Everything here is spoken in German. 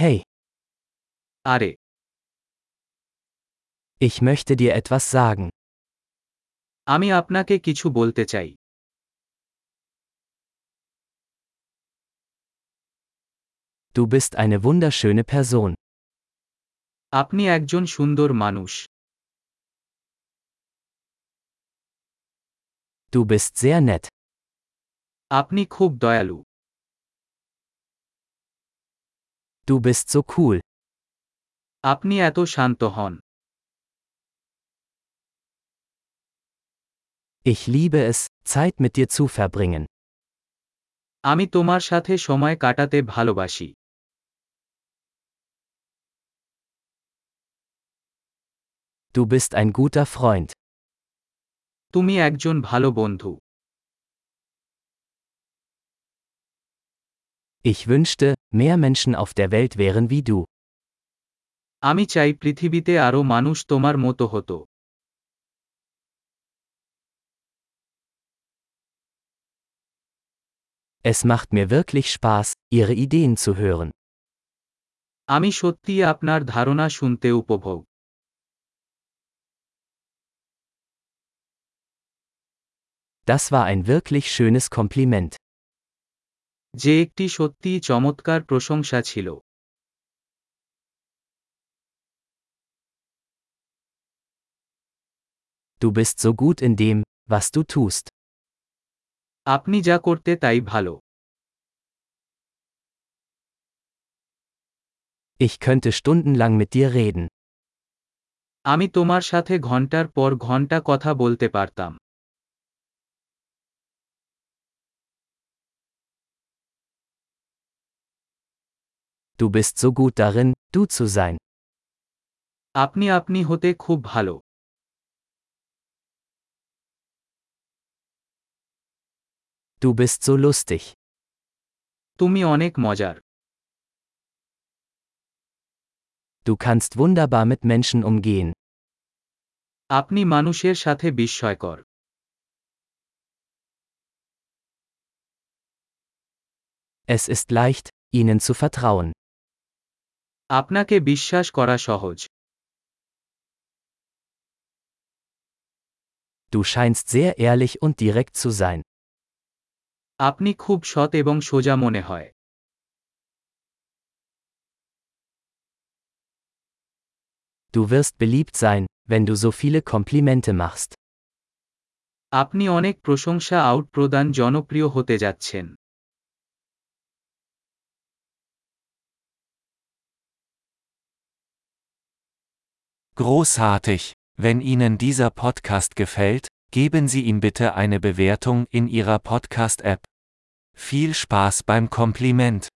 Hey, আরে ich möchte dir etwas sagen. আমি আপনাকে কিছু বলতে চাই Du bist eine wunderschöne Person. আপনি একজন সুন্দর মানুষ Du bist sehr nett. আপনি খুব দয়ালু Du bist so cool. আপনি এত শান্ত হন Ich liebe es, Zeit mit dir zu verbringen. আমি তোমার সাথে সময় কাটাতে ভালোবাসি Du bist ein guter Freund. তুমি একজন ভালো বন্ধু Ich wünschte, mehr Menschen auf der Welt wären wie du. আমি চাই পৃথিবীতে আরও মানুষ তোমার মতো হতো Es macht mir wirklich Spaß, ihre Ideen zu hören. আমি সত্যিই আপনার ধারণা শুনতে উপভোগ Das war ein wirklich schönes Kompliment. যে একটি সত্যিই চমৎকার প্রশংসা ছিল Du bist so gut in dem, was du tust. আপনি যা করতে তাই ভালো Ich könnte stundenlang mit dir reden. আমি তোমার সাথে ঘণ্টার পর ঘণ্টা কথা বলতে পারতাম Du bist so gut darin, du zu sein. আপনি আপনি হতে খুব ভালো Du bist so lustig. তুমি অনেক মজার Du kannst wunderbar mit Menschen umgehen. আপনি মানুষের সাথে বিস্ময়কর Es ist leicht, ihnen zu vertrauen. আপনাকে বিশ্বাস করা সহজ Du scheinst sehr ehrlich und direkt zu sein. আপনি খুব সৎ এবং সোজা মনে হয় Du wirst beliebt sein, wenn du so viele Komplimente machst. আপনি অনেক প্রশংসা আউট প্রদান জনপ্রিয় হতে যাচ্ছেন Großartig! Wenn Ihnen dieser Podcast gefällt, geben Sie ihm bitte eine Bewertung in Ihrer Podcast-App. Viel Spaß beim Kompliment!